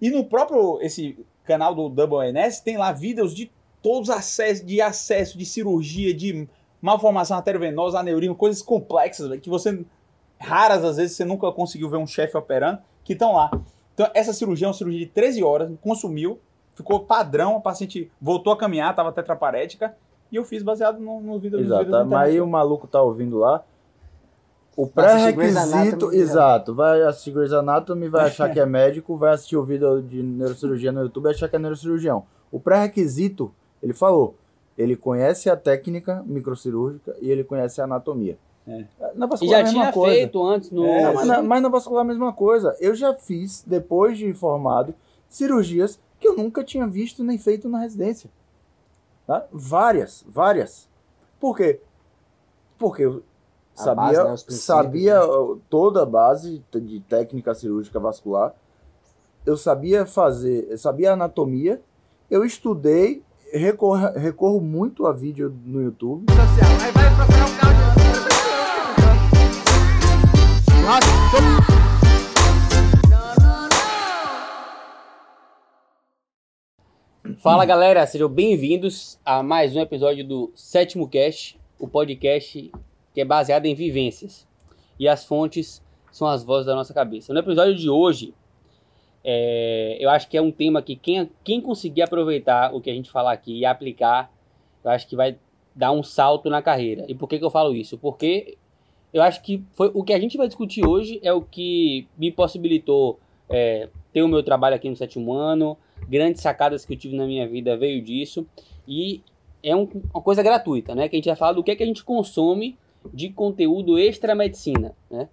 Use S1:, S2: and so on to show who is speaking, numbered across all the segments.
S1: E no próprio esse canal do Double NS tem lá vídeos de todos os acessos, de acesso, de cirurgia, de malformação arteriovenosa, aneurisma, coisas complexas, véio, que você raras às vezes você nunca conseguiu ver um chefe operando, que estão lá. Então essa cirurgia é uma cirurgia de 13 horas, consumiu, ficou padrão, a paciente voltou a caminhar, estava tetraparética, e eu fiz baseado no, no vídeo
S2: Exato, do vídeo mas aí o maluco tá ouvindo lá, o pré-requisito, exato, vai assistir Grey's Anatomy, vai achar que é médico, vai assistir o vídeo de neurocirurgia no YouTube e achar que é neurocirurgião. O pré-requisito, ele falou, ele conhece a técnica microcirúrgica e ele conhece a anatomia.
S3: É. Na vascular, e já tinha coisa. feito antes no.
S2: É, mas, na, mas na vascular a mesma coisa. Eu já fiz, depois de formado, cirurgias que eu nunca tinha visto nem feito na residência. Tá? Várias, várias. Por quê? Porque eu sabia, base, né, sabia né? toda a base de técnica cirúrgica vascular. Eu sabia fazer, eu sabia anatomia. Eu estudei, recorro, recorro muito a vídeo no YouTube.
S3: Fala galera, sejam bem-vindos a mais um episódio do Sétimo Cast, o podcast que é baseado em vivências. E as fontes são as vozes da nossa cabeça. No episódio de hoje, é, eu acho que é um tema que quem, quem conseguir aproveitar o que a gente falar aqui e aplicar, eu acho que vai dar um salto na carreira. E por que, que eu falo isso? Porque eu acho que foi o que a gente vai discutir hoje é o que me possibilitou é, ter o meu trabalho aqui no sétimo ano, grandes sacadas que eu tive na minha vida veio disso e é um, uma coisa gratuita, né? Que a gente vai falar do que, é que a gente consome de conteúdo extra medicina, né?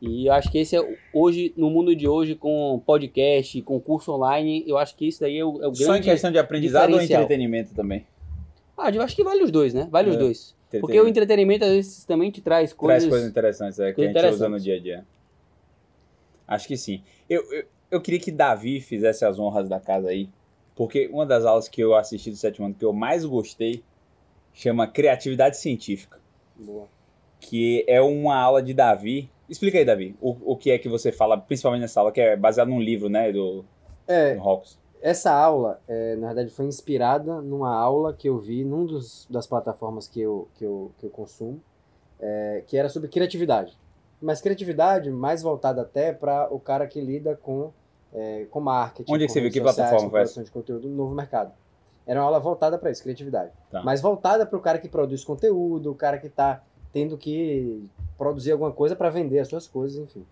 S3: E eu acho que esse é hoje, no mundo de hoje, com podcast, com curso online, eu acho que isso daí é o, é o grande. Só
S1: em questão de aprendizado ou entretenimento também?
S3: Ah, eu acho que vale os dois, né? Vale é, os dois. Porque o entretenimento às vezes também te traz coisas.
S1: Traz coisas interessantes, é, que a gente usa no dia a dia. Acho que sim. Eu, eu, eu, queria que Davi fizesse as honras da casa aí, porque uma das aulas que eu assisti do sétimo ano que eu mais gostei chama Criatividade Científica. Boa que é uma aula de Davi. Explica aí, Davi, o, o que é que você fala, principalmente nessa aula, que é baseado num livro, né, do,
S4: é, do Hawks. Essa aula, é, na verdade, foi inspirada numa aula que eu vi num dos, das plataformas que eu, que eu, que eu consumo, é, que era sobre criatividade. Mas criatividade mais voltada até para o cara que lida com, é, com marketing.
S1: Onde é que você viu? Que plataforma
S4: foi essa? de conteúdo no novo mercado. Era uma aula voltada para isso, criatividade. Tá. Mas voltada para o cara que produz conteúdo, o cara que está tendo que produzir alguma coisa para vender as suas coisas, enfim.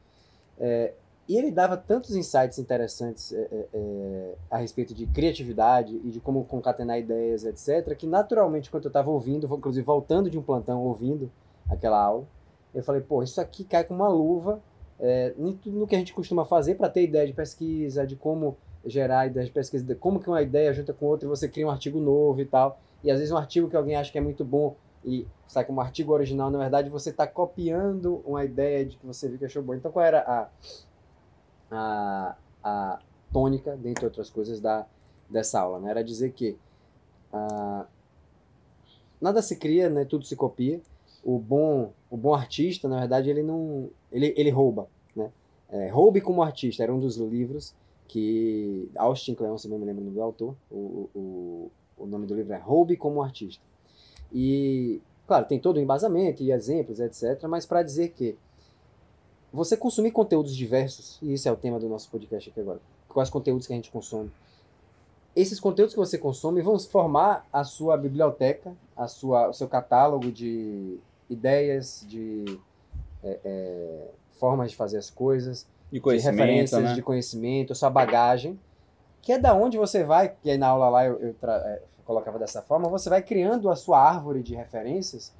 S4: É, e ele dava tantos insights interessantes é, é, é a respeito de criatividade e de como concatenar ideias, etc., que naturalmente, quando eu estava ouvindo, inclusive voltando de um plantão, ouvindo aquela aula, eu falei, pô, isso aqui cai com uma luva é, em tudo que a gente costuma fazer para ter ideia de pesquisa, de como gerar ideias de pesquisa, de como que uma ideia junta com outra e você cria um artigo novo e tal. E às vezes um artigo que alguém acha que é muito bom e sai como artigo original, na verdade você está copiando uma ideia de que você viu que achou bom. Então qual era a, a, a tônica, dentre outras coisas, da, dessa aula? Né? Era dizer que uh, nada se cria, né? tudo se copia. O bom, o bom artista, na verdade, ele não. ele, ele rouba. Né? É, Roube como artista era um dos livros que Austin Kleon, se não me lembro do autor, o, o, o nome do livro é Roube como artista. E, claro, tem todo o embasamento e exemplos, etc. Mas para dizer que você consumir conteúdos diversos, e esse é o tema do nosso podcast aqui agora, quais conteúdos que a gente consome. Esses conteúdos que você consome vão formar a sua biblioteca, a sua, o seu catálogo de ideias, de é, é, formas de fazer as coisas,
S1: de,
S4: de referências, né? de conhecimento, sua bagagem, que é da onde você vai, que aí na aula lá eu, eu é, colocava dessa forma, você vai criando a sua árvore de referências,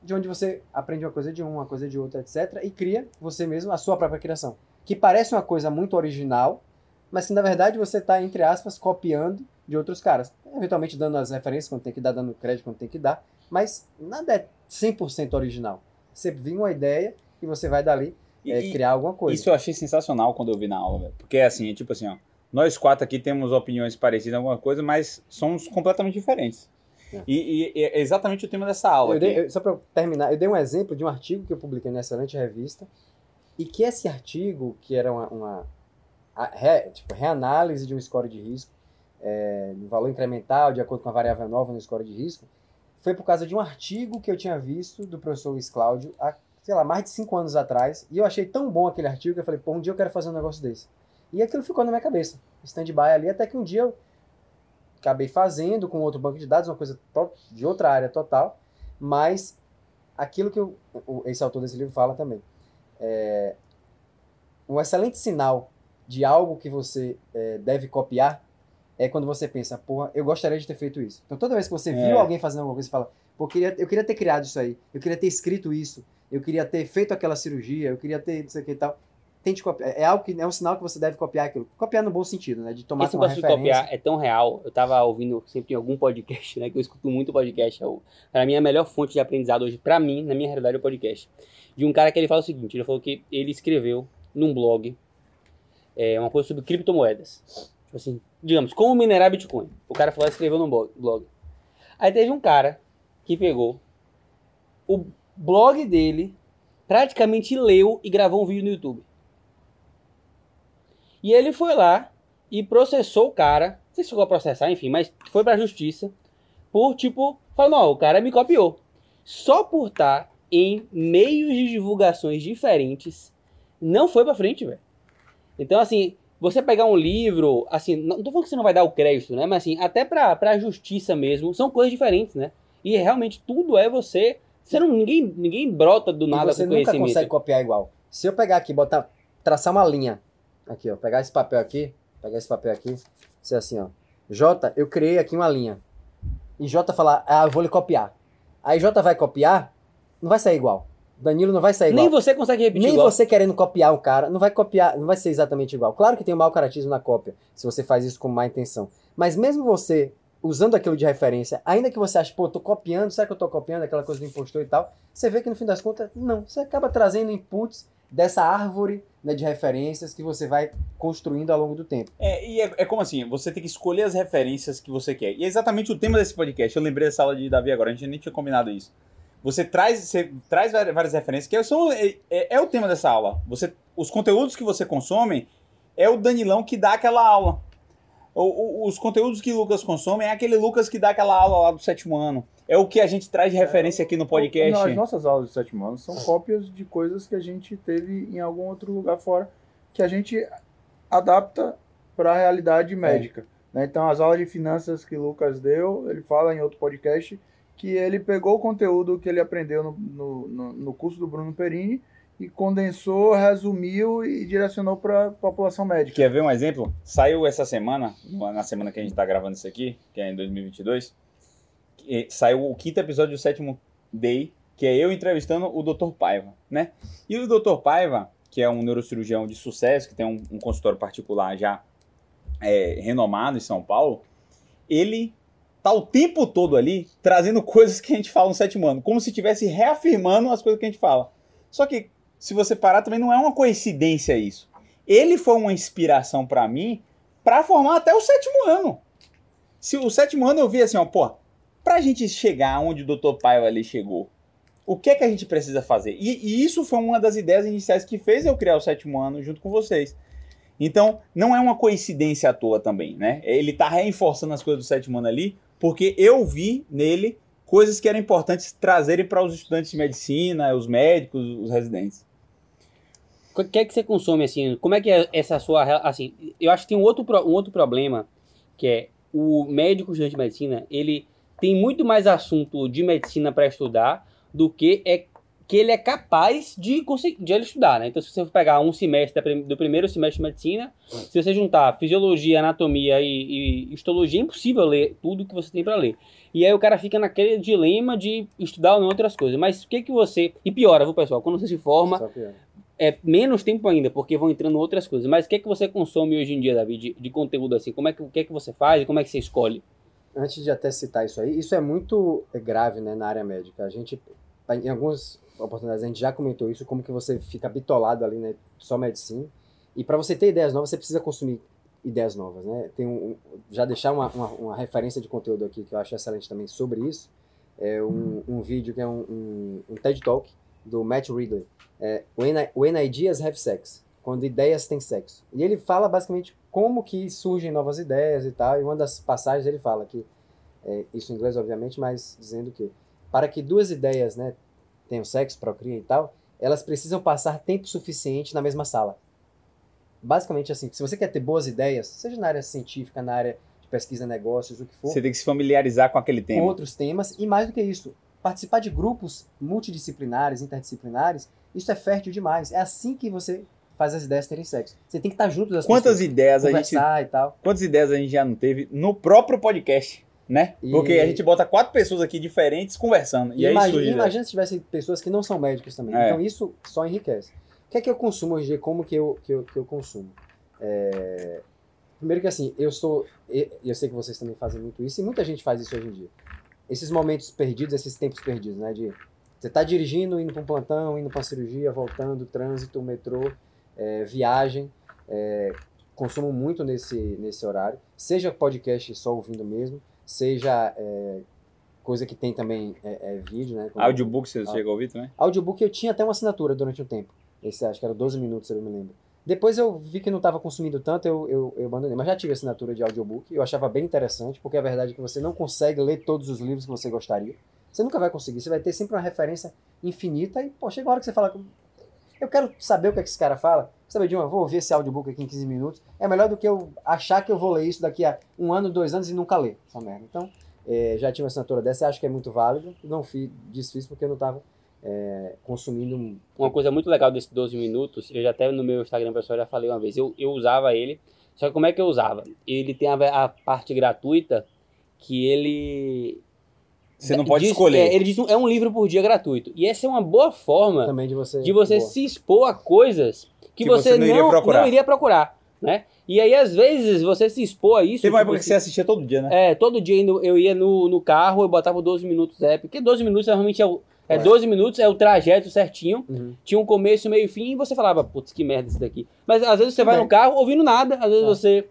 S4: de onde você aprende uma coisa de um, uma coisa de outra, etc., e cria você mesmo a sua própria criação. Que parece uma coisa muito original, mas que na verdade você está, entre aspas, copiando de outros caras. Eventualmente dando as referências quando tem que dar, dando crédito quando tem que dar, mas nada é 100% original. Você viu uma ideia e você vai dali é, criar alguma coisa.
S1: Isso eu achei sensacional quando eu vi na aula, porque é assim, é tipo assim, ó, nós quatro aqui temos opiniões parecidas em alguma coisa, mas somos completamente diferentes. É. E, e, é exatamente o tema dessa aula.
S4: Eu dei, eu, só para terminar, eu dei um exemplo de um artigo que eu publiquei nessa excelente revista, e que esse artigo, que era uma, uma a- re- tipo, reanálise de um score de risco, é, no valor incremental, de acordo com a variável nova no score de risco, foi por causa de um artigo que eu tinha visto do professor Luiz Cláudio há, sei lá, mais de cinco anos atrás, e eu achei tão bom aquele artigo que eu falei, pô, um dia eu quero fazer um negócio desse. E aquilo ficou na minha cabeça, stand-by ali, até que um dia eu acabei fazendo com outro banco de dados, uma coisa de outra área total, mas aquilo que o- o- esse autor desse livro fala também. É, um excelente sinal de algo que você é, deve copiar é quando você pensa, porra, eu gostaria de ter feito isso. Então toda vez que você
S1: É.
S4: viu alguém fazendo alguma coisa, você fala, pô, eu queria, eu queria ter criado isso aí, eu queria ter escrito isso, eu queria ter feito aquela cirurgia, eu queria ter não sei o que e tal. Tente copiar. É algo que é um sinal que você deve copiar aquilo. Copiar no bom sentido, né? De tomar
S3: Esse
S4: como
S3: negócio de
S4: referência.
S3: copiar é tão real. Eu tava ouvindo sempre em algum podcast, né? Que eu escuto muito podcast. É o, pra mim, a melhor fonte de aprendizado hoje, pra mim, na minha realidade, é o podcast. De um cara que ele fala o seguinte: ele falou que ele escreveu num blog é, uma coisa sobre criptomoedas. Tipo assim, digamos, como minerar Bitcoin. O cara falou, escreveu num blog. Aí teve um cara que pegou o blog dele, praticamente leu e gravou um vídeo no YouTube. E ele foi lá e processou o cara. Não sei se chegou a processar, enfim, mas foi pra justiça. Por tipo, falou, não, o cara me copiou. Só por estar em meios de divulgações diferentes, não foi pra frente, velho. Então, assim, você pegar um livro, assim, não tô falando que você não vai dar o crédito, né? Mas assim, até pra, pra justiça mesmo, são coisas diferentes, né? E realmente tudo é você. Você não, ninguém, ninguém brota do
S4: E
S3: nada
S4: você
S3: com
S4: nunca
S3: conhecimento.
S4: consegue copiar igual. Se eu pegar aqui, botar, traçar uma linha, aqui, ó, pegar esse papel aqui, pegar esse papel aqui, ser assim, ó. J, eu criei aqui uma linha. E J falar, ah, eu vou lhe copiar. Aí J vai copiar, não vai sair igual. Danilo não vai sair igual.
S3: Nem você consegue repetir
S4: Nem
S3: igual.
S4: você querendo copiar um cara, não vai copiar, não vai ser exatamente igual. Claro que tem um mau caratismo na cópia, se você faz isso com má intenção. Mas mesmo você usando aquilo de referência, ainda que você ache, pô, tô copiando, será que eu tô copiando aquela coisa do impostor e tal? Você vê que no fim das contas, não. Você acaba trazendo inputs dessa árvore né, de referências que você vai construindo ao longo do tempo.
S1: É, e é, é como assim, você tem que escolher as referências que você quer. E é exatamente o tema desse podcast. Eu lembrei dessa aula de Davi agora, a gente nem tinha combinado isso. Você traz, você traz várias referências, que são, é, é- é o tema dessa aula. Você, os conteúdos que você consome é o Danilão que dá aquela aula. O- o- os conteúdos que o Lucas consome é aquele Lucas que dá aquela aula lá do sétimo ano. É o que a gente traz de referência aqui no podcast.
S2: Não, as nossas aulas de sétimo ano são cópias de coisas que a gente teve em algum outro lugar fora, que a gente adapta para a realidade médica. né? Então, as aulas de finanças que o Lucas deu, ele fala em outro podcast que ele pegou o conteúdo que ele aprendeu no, no- no curso do Bruno Perini e condensou, resumiu e direcionou para a população médica.
S1: Quer ver um exemplo? Saiu essa semana, na semana que a gente tá gravando isso aqui, que é em 2022, que saiu o quinto episódio do sétimo Day, que é eu entrevistando o Dr. Paiva, né? E o Dr. Paiva, que é um neurocirurgião de sucesso, que tem um, um consultório particular já é, renomado em São Paulo, ele tá o tempo todo ali trazendo coisas que a gente fala no sétimo ano, como se estivesse reafirmando as coisas que a gente fala. Só que, se você parar, também não é uma coincidência isso. Ele foi uma inspiração pra mim pra formar até o sétimo ano. Se o sétimo ano eu vi assim, ó, pô, pra gente chegar onde o Dr. Paiva ali chegou, o que é que a gente precisa fazer? E, e isso foi uma das ideias iniciais que fez eu criar o sétimo ano junto com vocês. Então, não é uma coincidência à toa também, né? Ele tá reforçando as coisas do sétimo ano ali, porque eu vi nele coisas que eram importantes trazerem para os estudantes de medicina, os médicos, os residentes.
S3: O que é que você consome, assim? Como é que é essa sua... Assim, eu acho que tem um outro, um outro problema, que é o médico estudante de medicina, ele tem muito mais assunto de medicina para estudar do que é que ele é capaz de conseguir de ele estudar, né? Então, se você pegar um semestre do primeiro semestre de medicina, se você juntar fisiologia, anatomia e, e histologia, é impossível ler tudo que você tem para ler. E aí o cara fica naquele dilema de estudar ou não outras coisas. Mas o que que você... E piora, viu, pessoal? Quando você se forma, é menos tempo ainda, porque vão entrando outras coisas. Mas o que é que você consome hoje em dia, Davi, de, de conteúdo assim? Como é que, o que é que você faz e como é que você escolhe?
S4: antes de até citar isso aí, isso é muito grave né, na área médica. A gente, em algumas oportunidades, a gente já comentou isso, como que você fica bitolado ali, né, só medicina. E para você ter ideias novas, você precisa consumir ideias novas, né? Tem um- já deixar uma, uma, uma referência de conteúdo aqui que eu acho excelente também sobre isso. É um, um vídeo que é um, um, um TED Talk do Matt Ridley. É, When, I- When Ideas Have Sex. quando ideias têm sexo. E ele fala basicamente como que surgem novas ideias e tal. E uma das passagens ele fala que, é, isso em inglês obviamente, mas dizendo que para que duas ideias né, tenham sexo, procriem e tal, elas precisam passar tempo suficiente na mesma sala. Basicamente assim, se você quer ter boas ideias, seja na área científica, na área de pesquisa, negócios, o que for,
S1: Você tem que se familiarizar com aquele
S4: com
S1: tema.
S4: outros temas e mais do que isso, participar de grupos multidisciplinares, interdisciplinares, isso é fértil demais. É assim que você faz as ideias terem sexo. Você tem que estar junto das
S1: Quantas
S4: pessoas,
S1: ideias a gente
S4: e tal.
S1: Quantas ideias a gente já não teve no próprio podcast, né?
S4: E-
S1: Porque a gente bota quatro pessoas aqui diferentes conversando. E,
S4: E
S1: aí
S4: imagina,
S1: ideia.
S4: imagina se tivesse pessoas que não são médicas também.
S1: É.
S4: Então isso só enriquece. O que é que eu consumo hoje em dia? Como que eu, que eu, que eu consumo? É, Primeiro que assim, eu sou. Eu sei que vocês também fazem muito isso, e muita gente faz isso hoje em dia. Esses momentos perdidos, esses tempos perdidos, né? De você tá dirigindo, indo para um plantão, indo para uma cirurgia, voltando, trânsito, metrô, é, viagem. é, consumo muito nesse, nesse horário. Seja podcast só ouvindo mesmo, seja é, coisa que tem também é, é vídeo, né? como-
S1: Audiobook você
S4: Ah.
S1: chegou a ouvir também?
S4: Audiobook eu tinha até uma assinatura durante um tempo. Esse acho que era 12 minutos, se eu me lembro. Depois eu vi que não estava consumindo tanto, eu, eu, eu abandonei. Mas já tive assinatura de audiobook, eu achava bem interessante, porque a verdade é que você não consegue ler todos os livros que você gostaria. Você nunca vai conseguir, você vai ter sempre uma referência infinita e, pô, chega a hora que você fala. Eu quero saber o que, é que esse cara fala. Sabe de uma? Vou ouvir esse audiobook aqui em 15 minutos. É melhor do que eu achar que eu vou ler isso daqui a um ano, dois anos e nunca ler essa merda. Então, eh, já tive uma assinatura dessa, acho que é muito válido. Não fiz, desfiz porque eu não estava consumindo um-
S3: Uma coisa muito legal desses 12 minutos, eu já até no meu Instagram pessoal já falei uma vez, eu, eu usava ele, só que como é que eu usava? Ele tem a, a parte gratuita que ele...
S1: Você não pode
S3: diz-
S1: escolher.
S3: É, ele diz um, é um livro por dia gratuito. E essa é uma boa forma
S4: também de você.
S3: de você
S4: Boa.
S3: se expor a coisas que,
S1: Que
S3: você,
S1: você não iria
S3: não,
S1: procurar.
S3: não iria procurar, né? E aí, às vezes, você se expor a isso...
S1: Teve uma época que você assistia todo dia, né?
S3: É, todo dia indo- eu ia no, no carro, eu botava 12 minutos app, porque 12 minutos realmente é o. É
S4: Ué.
S3: 12 minutos, é o trajeto certinho.
S4: Uhum.
S3: Tinha um começo, meio e fim, e você falava, putz, que merda isso daqui. Mas às vezes você vai
S4: Bem.
S3: no carro ouvindo nada, às vezes
S4: É.
S3: você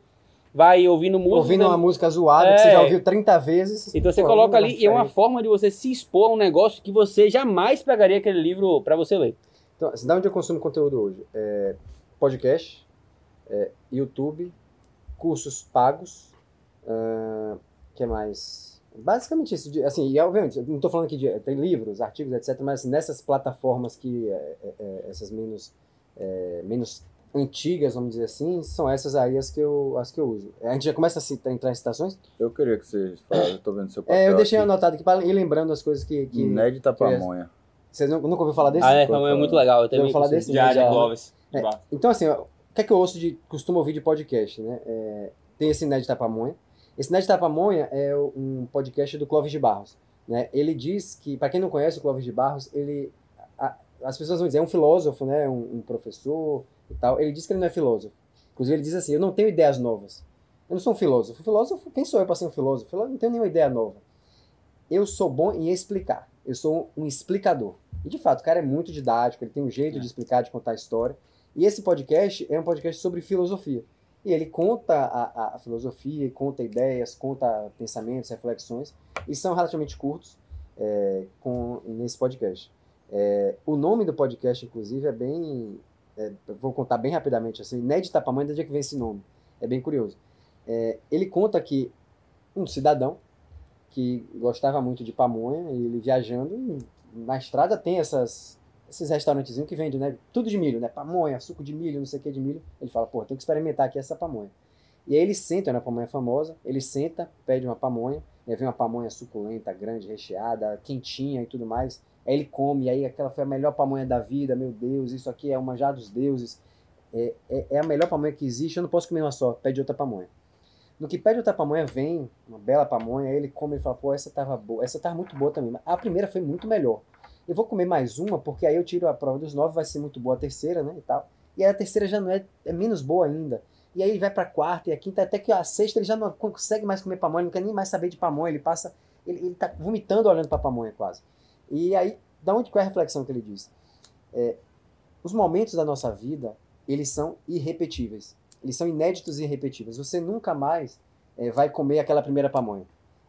S3: vai ouvindo música.
S4: Ouvindo uma música zoada
S3: É.
S4: que você já ouviu 30 vezes.
S3: Então você coloca ali, e é uma forma de você se expor a um negócio que você jamais pegaria aquele livro pra você ler.
S4: Então, assim, da onde eu consumo conteúdo hoje? É podcast, é YouTube, cursos pagos, o que mais? Basicamente isso. de- Assim, e obviamente, não estou falando aqui de tem livros, artigos, etc., mas nessas plataformas que, é, é, é, essas menos, é, menos antigas, vamos dizer assim, são essas aí as que eu, as que eu uso. A gente já começa a citar- entrar em citações?
S2: Eu queria que você falasse, eu tô vendo seu papel
S4: É, eu deixei
S2: aqui.
S4: anotado aqui para ir lembrando as coisas que... que
S2: Inédita pamonha.
S4: vocês nunca nunca ouviram falar desse?
S3: ah, é,
S2: pode
S3: é muito legal. Eu também
S4: falar desse?
S1: Diário
S3: Já-
S1: de Clóvis.
S4: É. Então, assim, ó, o que é que eu ouço de. costumo ouvir de podcast, né? É, tem esse Ned Tapamonha. Esse Ned Tapamonha é um podcast do Clóvis de Barros. Né? Ele diz que, para quem não conhece o Clóvis de Barros, ele. a- as pessoas vão dizer, é um filósofo, né? Um, um professor e tal. Ele diz que ele não é filósofo. Inclusive, ele diz assim: eu não tenho ideias novas. Eu não sou um filósofo. Filósofo, quem sou eu para ser um filósofo? Eu não tenho nenhuma ideia nova. Eu sou bom em explicar. Eu sou um explicador. E de fato, o cara é muito didático, ele tem um jeito de explicar, de contar a história. E esse podcast é um podcast sobre filosofia. E ele conta a, a- a filosofia, conta ideias, conta pensamentos, reflexões. E são relativamente curtos é, com, nesse podcast. É, o nome do podcast, inclusive, é bem. É, vou contar bem rapidamente assim. Ned Tapamonha, de onde é que vem esse nome? É bem curioso. É, ele conta que um cidadão que gostava muito de pamonha, ele viajando, na estrada tem essas, esses restaurantezinhos que vendem, né? Tudo de milho, né? Pamonha, suco de milho, não sei o que de milho. Ele fala, pô, tem que experimentar aqui essa pamonha. E aí ele senta, é uma pamonha famosa, ele senta, pede uma pamonha, aí vem uma pamonha suculenta, grande, recheada, quentinha e tudo mais. Aí ele come, aí aquela foi a melhor pamonha da vida, meu Deus, isso aqui é o manjar dos deuses. É, é, é a melhor pamonha que existe, eu não posso comer uma só, pede outra pamonha. No que pede outra pamonha, vem uma bela pamonha, aí ele come e fala, pô, essa tava boa, essa tava muito boa também. Mas A primeira foi muito melhor. Eu vou comer mais uma, porque aí eu tiro a prova dos nove, vai ser muito boa a terceira, né, e tal. E aí a terceira já não é, é menos boa ainda. E aí ele vai pra quarta e a quinta, até que a sexta ele já não consegue mais comer pamonha, não quer nem mais saber de pamonha, ele passa, ele, ele tá vomitando olhando pra pamonha quase. E aí, da onde qual é a reflexão que ele diz? É, os momentos da nossa vida, eles são irrepetíveis. Eles são inéditos e irrepetíveis. Você nunca mais é, vai comer aquela primeira pamonha.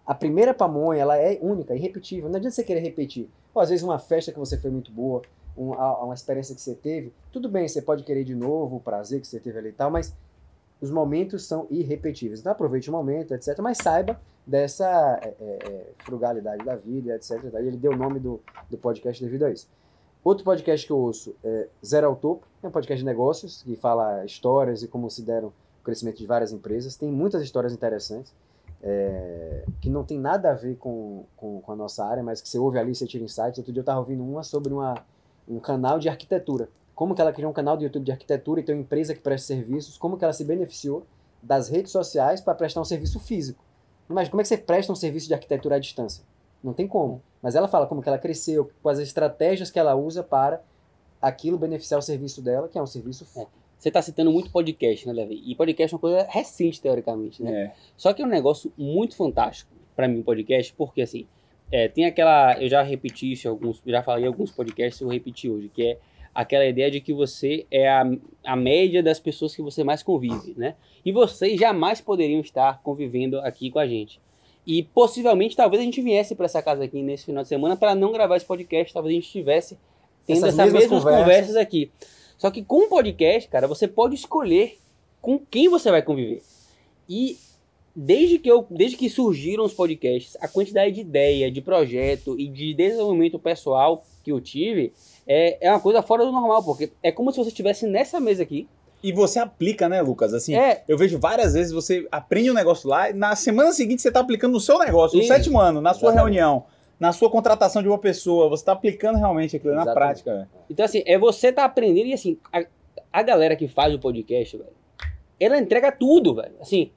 S4: A primeira pamonha, ela é única, irrepetível. Não adianta você querer repetir. Ou às vezes uma festa que você foi muito boa, um, a- uma experiência que você teve, tudo bem, você pode querer de novo o prazer que você teve ali e tal, mas os momentos são irrepetíveis. Então aproveite o momento, etc. Mas saiba dessa é, é, é, frugalidade da vida, etc. E ele deu o nome do, do podcast devido a isso. Outro podcast que eu ouço é Zero ao Topo, é um podcast de negócios que fala histórias e como se deram o crescimento de várias empresas. Tem muitas histórias interessantes é, que não tem nada a ver com, com, com a nossa área, mas que você ouve ali você tira insights. Outro dia eu estava ouvindo uma sobre uma, um canal de arquitetura. Como que ela criou um canal do YouTube de arquitetura e tem uma empresa que presta serviços, como que ela se beneficiou das redes sociais para prestar um serviço físico. Imagina, como é que você presta um serviço de arquitetura à distância? Não tem como. Mas ela fala como que ela cresceu, quais as estratégias que ela usa para aquilo beneficiar o serviço dela, que é um serviço físico.
S3: Você tá citando muito podcast, né, Levi? E podcast é uma coisa recente, teoricamente, né?
S1: É.
S3: Só que é um negócio muito fantástico para mim, podcast, porque assim, é, tem aquela. Eu já repeti isso em alguns. Já falei em alguns podcasts, eu repeti hoje, que é aquela ideia de que você é a, a média das pessoas que você mais convive, né? E vocês jamais poderiam estar convivendo aqui com a gente. E possivelmente, talvez a gente viesse para essa casa aqui nesse final de semana para não gravar esse podcast, talvez a gente estivesse tendo
S4: Essas
S3: essas,
S4: mesmas
S3: mesmas
S4: conversas.
S3: conversas aqui. Só que com o podcast, cara, você pode escolher com quem você vai conviver. E desde que, eu, desde que surgiram os podcasts, a quantidade de ideia, de projeto e de desenvolvimento pessoal que eu tive é, é uma coisa fora do normal, porque é como se você estivesse nessa mesa aqui.
S1: E você aplica, né, Lucas? Assim,
S3: É.
S1: eu vejo várias vezes você aprende um negócio lá e na semana seguinte você tá aplicando no seu negócio, no
S3: Isso.
S1: sétimo ano, na sua
S4: Exatamente.
S1: reunião, na sua contratação de uma pessoa. Você tá aplicando realmente aquilo na
S4: Exatamente.
S1: prática, velho.
S3: Então, assim, é você tá aprendendo e, assim, a, a galera que faz o podcast, velho, ela entrega tudo, velho. Assim,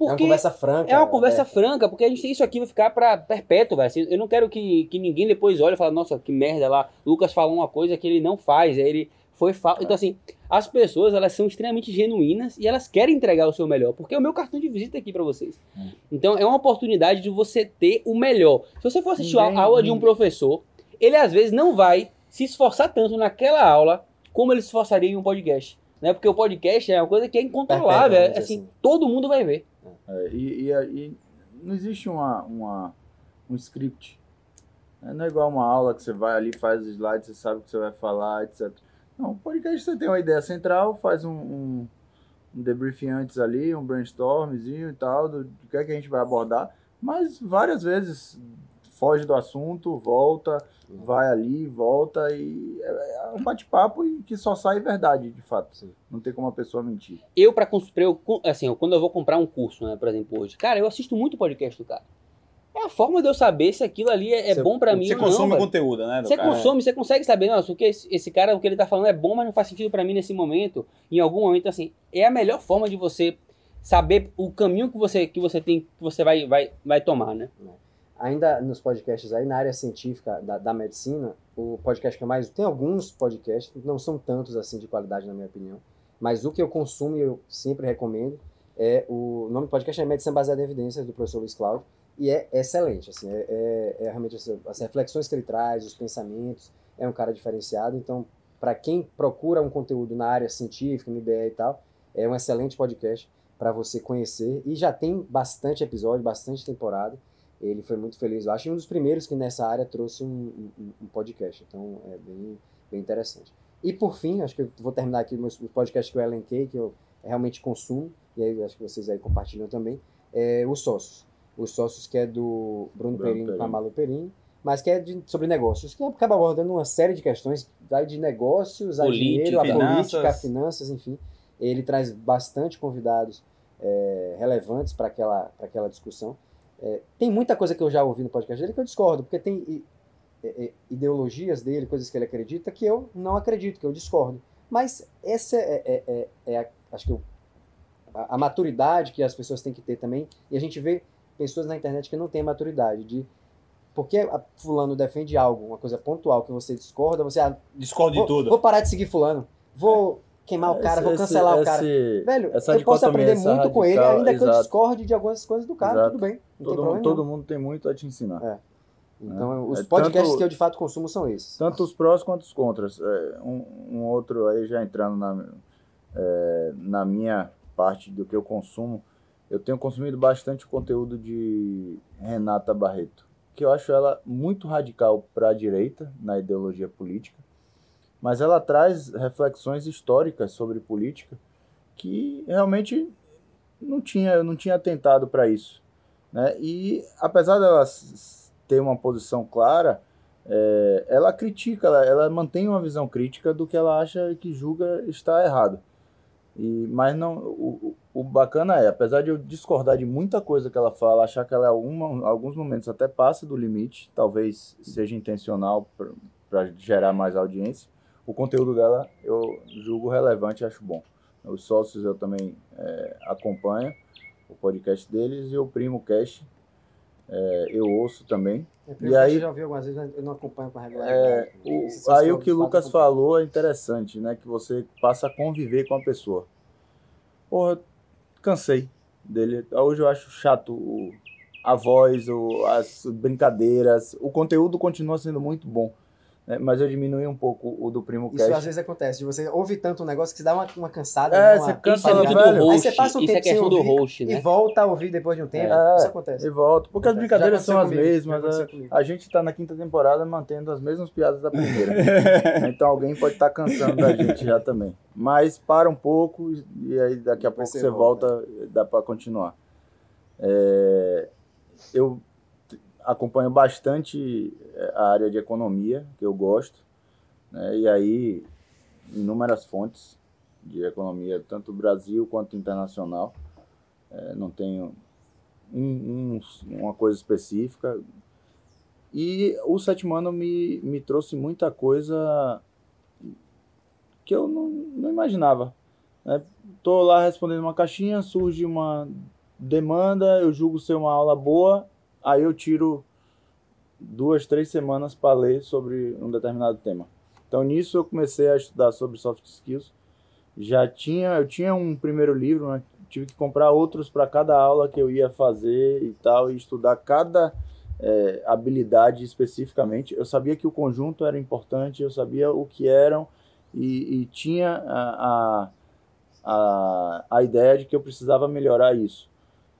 S4: É uma
S3: porque
S4: conversa franca.
S3: é uma conversa
S4: é.
S3: franca, porque a gente isso aqui vai ficar pra perpétuo, velho. Assim, eu não quero que, que ninguém depois olhe e fale, nossa, que merda lá, Lucas falou uma coisa que ele não faz, aí ele foi fa... Então, assim, as pessoas, elas são extremamente genuínas e elas querem entregar o seu melhor, porque é o meu cartão de visita aqui pra vocês.
S1: Hum.
S3: Então, é uma oportunidade de você ter o melhor. Se você for assistir a aula de um professor, ele às vezes não vai se esforçar tanto naquela aula como ele se esforçaria em um podcast. Né? Porque o podcast é uma coisa que é incontrolável. É, assim,
S4: assim.
S3: todo mundo vai ver.
S2: É, e, e, e não existe uma, uma, um script. né? Não é igual uma aula que você vai ali, faz os slides, você sabe o que você vai falar, etc. Não, podcast você tem uma ideia central, faz um, um, um debriefing antes ali, um brainstormzinho e tal, do, do que é que a gente vai abordar. Mas várias vezes foge do assunto, volta, vai ali, volta e é, é um bate-papo e que só sai verdade, de fato.
S4: Sim.
S2: Não tem como a pessoa mentir.
S3: Eu, pra construir, eu, assim, eu- quando eu vou comprar um curso, né, por exemplo, hoje, cara, eu assisto muito podcast do cara. É a forma de eu saber se aquilo ali é, é
S4: Você-
S3: bom pra mim
S1: Você
S3: ou não.
S1: consome
S3: velho.
S1: conteúdo, né?
S3: Você
S1: cara?
S3: consome, você consegue saber, nossa, o que esse, esse cara, o que ele tá falando é bom, mas não faz sentido pra mim nesse momento. Em algum momento, assim, é a melhor forma de você saber o caminho que você, que você tem, que você vai, vai, vai tomar, né?
S4: Ainda nos podcasts aí, na área científica da, da medicina, o podcast que eu mais. Tem alguns podcasts, não são tantos assim de qualidade, na minha opinião. Mas o que eu consumo e eu sempre recomendo é o. O nome do podcast é Medicina Baseada em Evidências, do professor Luiz Cláudio. E é excelente, assim, é, é- é realmente essa- as reflexões que ele traz, os pensamentos, é um cara diferenciado. Então, para quem procura um conteúdo na área científica, MBE e tal, é um excelente podcast para você conhecer. E já tem bastante episódio, bastante temporada. Ele foi muito feliz, eu acho, e um dos primeiros que nessa área trouxe um, um- um podcast. Então, é bem, bem interessante. E por fim, acho que eu vou terminar aqui meus, os podcasts que eu elenquei, que eu realmente consumo, e aí acho que vocês aí compartilham também, é Os Sócios. Os Sócios, que é do Bruno,
S2: Bruno
S4: Perino com a. Malu Perino, mas que é de- sobre negócios, que acaba abordando uma série de questões, vai de negócios a
S3: Política,
S4: dinheiro, a
S1: finanças.
S4: política, a finanças, enfim. Ele traz bastante convidados é, relevantes para aquela, pra aquela discussão. É, tem muita coisa que eu já ouvi no podcast dele que eu discordo, porque tem é, é, ideologias dele, coisas que ele acredita, que eu não acredito, que eu discordo. Mas essa é, é- é- é a- acho que o- a, a maturidade que as pessoas têm que ter também. E a gente vê pessoas na internet que não têm maturidade de porque a fulano defende algo, uma coisa pontual que você discorda, você ah,
S1: Discordo de tudo.
S4: vou parar de seguir fulano, vou queimar o cara, vou
S2: Esse-
S4: cancelar o
S2: esse-
S4: cara. Velho,
S2: essa
S4: eu posso aprender muito com ele,
S2: radical,
S4: ainda que eu discorde de algumas coisas do cara,
S2: Exato.
S4: tudo bem.
S2: Todo, mundo, todo mundo tem muito a te ensinar.
S4: Então, os
S2: É,
S4: podcasts
S2: tanto-
S4: que eu de fato consumo são esses.
S2: Tanto os prós quanto os contras. É, um, um outro aí já entrando na, é, na minha parte do que eu consumo, eu tenho consumido bastante o conteúdo de Renata Barreto, que eu acho ela muito radical para a direita na ideologia política, mas ela traz reflexões históricas sobre política que realmente não tinha, eu não tinha atentado para isso. Né? E apesar dela ter uma posição clara, é, ela critica, ela, ela mantém uma visão crítica do que ela acha que julga está errado. E, mas não, o, o bacana é, apesar de eu discordar de muita coisa que ela fala, achar que ela alguma, alguns momentos até passa do limite, talvez seja intencional para gerar mais audiência, o conteúdo dela eu julgo relevante e acho bom. Os sócios eu também é, acompanho, o podcast deles, e o Primo Cash é, eu ouço também.
S4: É,
S2: E aí-
S4: já ouvi algumas vezes, mas eu não acompanho com
S2: É,
S4: regularidade.
S2: o-
S4: são os
S2: aí
S4: eu,
S2: o que o Lucas falou é interessante, né? Que você passa a conviver com a pessoa. Porra, cansei dele. Hoje eu acho chato o- a voz, o- as brincadeiras. O conteúdo continua sendo muito bom. Né, Mas eu diminui um pouco o do Primo
S4: Isso às vezes acontece, de você ouve tanto um negócio que você dá uma, uma cansada.
S2: É,
S4: uma-
S2: você cansa,
S3: é do
S4: Aí
S3: host.
S4: você passa um
S3: Isso é
S4: tempo sem
S3: questão do host,
S4: E
S3: né?
S4: volta a ouvir depois de um tempo.
S2: É.
S4: Isso acontece.
S2: E volto. Porque as
S4: Já
S2: brincadeiras são as
S4: comigo,
S2: mesmas.
S4: já aconteceu
S2: A,
S4: comigo.
S2: a gente tá na quinta temporada mantendo as mesmas piadas da primeira. então alguém pode estar cansando da gente já também. Mas para um pouco e- e aí daqui a pouco
S4: você
S2: você volta, dá para continuar. É, eu acompanho bastante é, a área de economia, que eu gosto, né, e aí inúmeras fontes de economia, tanto Brasil quanto internacional. É, não tenho um- um- uma coisa específica. E o sétimo ano me, me trouxe muita coisa que eu não, não imaginava. Né? Tô lá respondendo uma caixinha, surge uma demanda, eu julgo ser uma aula boa, aí eu tiro duas, três semanas para ler sobre um determinado tema. Então nisso eu comecei a estudar sobre soft skills. Já tinha, eu tinha um primeiro livro, mas tive que comprar outros para cada aula que eu ia fazer e tal, e estudar cada é, habilidade especificamente. Eu sabia que o conjunto era importante, eu sabia o que eram e, e tinha a, a, a, a ideia de que eu precisava melhorar isso.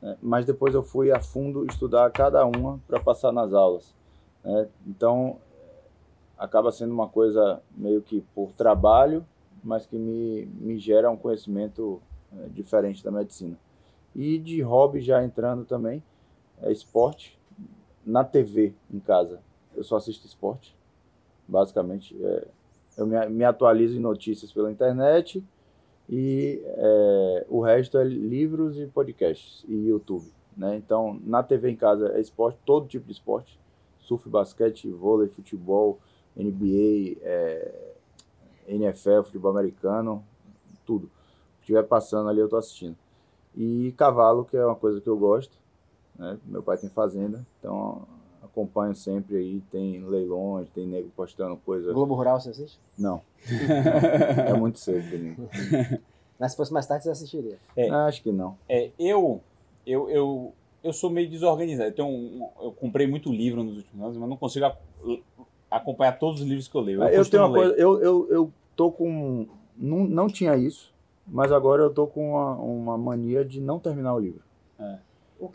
S2: Né? Mas depois eu fui a fundo estudar cada uma para passar nas aulas. né? Então acaba sendo uma coisa meio que por trabalho, mas que me, me gera um conhecimento é, diferente da medicina. E de hobby já entrando também, é esporte na TV em casa. Eu só assisto esporte, basicamente. É, eu me, me atualizo em notícias pela internet e é, o resto é livros e podcasts e YouTube. Né? Então, na TV em casa é esporte, todo tipo de esporte. Surf, basquete, vôlei, futebol, NBA, é, NFL, futebol americano, tudo. Que estiver passando ali eu tô assistindo. E cavalo, que é uma coisa que eu gosto. Né? Meu pai tem fazenda, então acompanho sempre aí. Tem leilões, tem nego postando coisa.
S4: Globo Rural você assiste?
S2: Não. é muito cedo, domingo.
S4: Mas se fosse mais tarde você assistiria.
S1: É.
S2: Não, acho que não.
S1: É, eu, eu, eu, eu sou meio desorganizado. Eu, tenho um- eu comprei muito livro nos últimos anos, mas não consigo a- acompanhar todos os livros que eu leio. Eu,
S2: Eu, tenho uma
S1: ler.
S2: coisa, eu, eu, eu tô com. Não, não tinha isso, mas agora eu tô com uma, uma mania de não terminar o livro.
S4: Não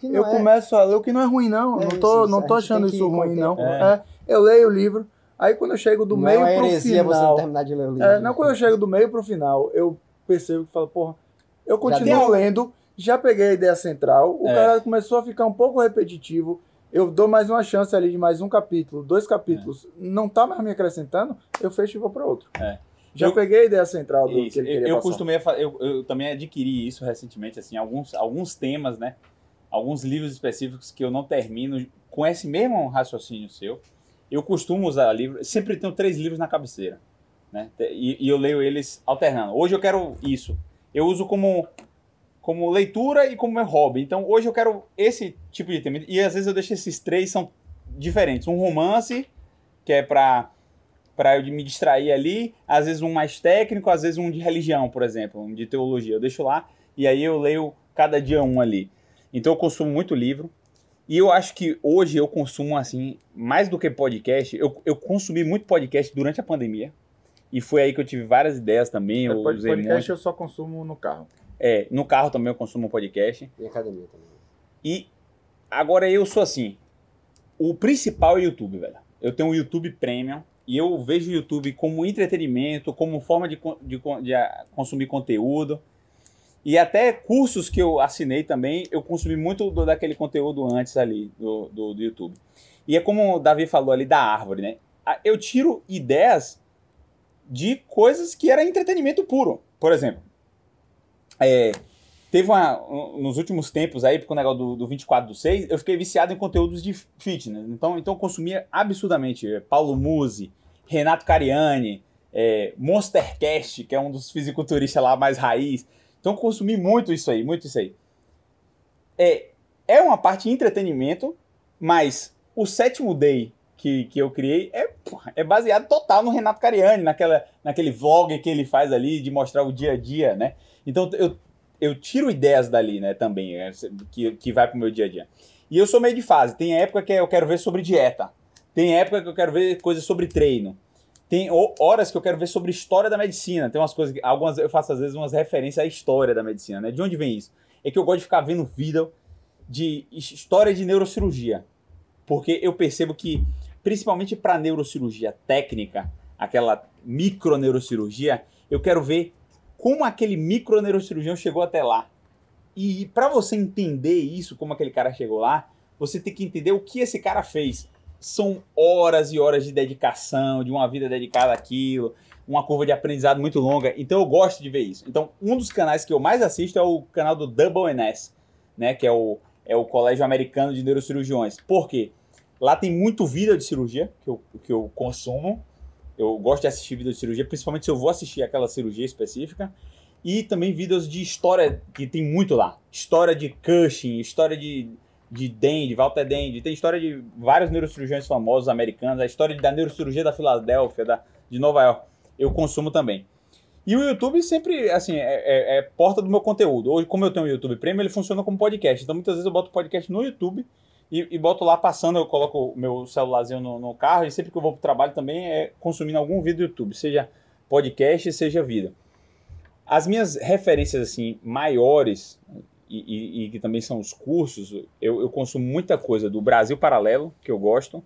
S2: Eu
S4: é...
S2: começo a ler o que não é ruim, não.
S4: É
S2: não tô,
S4: isso,
S2: não tô achando isso ruim, não.
S1: tempo.
S2: É, eu leio o livro, aí quando eu chego do
S4: não
S2: meio
S4: é
S2: pro
S4: heresia você não
S2: final.
S4: terminar de ler o livro.
S2: É, não, quando eu chego do meio pro final, eu percebo que falo, porra, eu continuo lendo, já peguei a ideia central, o
S1: É.
S2: cara começou a ficar um pouco repetitivo. Eu dou mais uma chance ali de mais um capítulo, dois capítulos. Não tá mais me acrescentando, eu fecho e vou para outro.
S1: É.
S2: Já
S1: Eu-
S2: peguei a ideia central do
S1: Isso,
S2: que ele
S1: eu,
S2: queria
S1: eu
S2: passar.
S1: costumei, eu, eu também adquiri isso recentemente, assim, alguns, alguns temas, né? Alguns livros específicos que eu não termino com esse mesmo raciocínio seu. Eu costumo usar livro, sempre tenho três livros na cabeceira, né? E, e eu leio eles alternando. Hoje eu quero isso. Eu uso como como leitura e como meu hobby. Então hoje eu quero esse tipo de tema e às vezes eu deixo esses três são diferentes. Um romance que é para para eu me distrair ali, às vezes um mais técnico, às vezes um de religião, por exemplo, um de teologia. Eu deixo lá e aí eu leio cada dia um ali. Então eu consumo muito livro. E eu acho que hoje eu consumo, assim, mais do que podcast, eu, eu consumi muito podcast durante a pandemia. E foi aí que eu tive várias ideias também. Eu
S2: Pod-
S1: usei
S2: podcast
S1: muito.
S2: eu só consumo no carro.
S1: É, no carro também eu consumo podcast.
S4: E academia também.
S1: E agora eu sou assim. O principal é o YouTube, velho. Eu tenho o YouTube Premium, e eu vejo o YouTube como entretenimento, como forma de, de, de, consumir conteúdo. E até cursos que eu assinei também, eu consumi muito do, daquele conteúdo antes ali do, do, do, YouTube. E é como o Davi falou ali da árvore, né? Eu tiro ideias de coisas que era entretenimento puro. Por exemplo, é, teve uma. Nos últimos tempos aí, com o negócio do, do 24 do 6, eu fiquei viciado em conteúdos de fitness. Então, então eu consumia absurdamente é, Paulo Musi, Renato Cariani, é, Monstercast, que é um dos fisiculturistas lá mais raiz. Então consumi muito isso aí, muito isso aí. É, é uma parte de entretenimento, mas o sétimo day que, que eu criei é, é baseado total no Renato Cariani, naquela, naquele vlog que ele faz ali de mostrar o dia a dia, né? Então eu, eu tiro ideias dali, né, também, é, que, que vai pro meu dia a dia. E eu sou meio de fase. Tem época que eu quero ver sobre dieta. Tem época que eu quero ver coisas sobre treino. Tem horas que eu quero ver sobre história da medicina. Tem umas coisas, algumas eu faço às vezes umas referências à história da medicina, né? De onde vem isso? É que eu gosto de ficar vendo vídeo de história de neurocirurgia. Porque eu percebo que, principalmente para neurocirurgia técnica, aquela microneurocirurgia, eu quero ver como aquele microneurocirurgião chegou até lá. E para você entender isso, como aquele cara chegou lá, você tem que entender o que esse cara fez são horas e horas de dedicação, de uma vida dedicada àquilo, uma curva de aprendizado muito longa. Então eu gosto de ver isso. Então, um dos canais que eu mais assisto é o canal do Double NS, né? Que é o, é o Colégio Americano de Neurocirurgiões. Por quê? Lá tem muito vídeo de cirurgia que eu, que eu consumo. Eu gosto de assistir vídeo de cirurgia, principalmente se eu vou assistir aquela cirurgia específica. E também vídeos de história, que tem muito lá. História de Cushing, história de de Dende, Walter Dende, tem história de vários neurocirurgiões famosos americanos, a história da neurocirurgia da Filadélfia, da, de Nova York, eu consumo também. E o YouTube sempre, assim, é, é, é, porta do meu conteúdo. Hoje, como eu tenho o YouTube Premium, ele funciona como podcast. Então, muitas vezes eu boto podcast no YouTube e, e boto lá passando, eu coloco o meu celularzinho no, no, carro e sempre que eu vou pro trabalho também é consumindo algum vídeo do YouTube, seja podcast, seja vídeo. As minhas referências, assim, maiores e, e, que também são os cursos, eu, eu, consumo muita coisa do Brasil Paralelo, que eu gosto.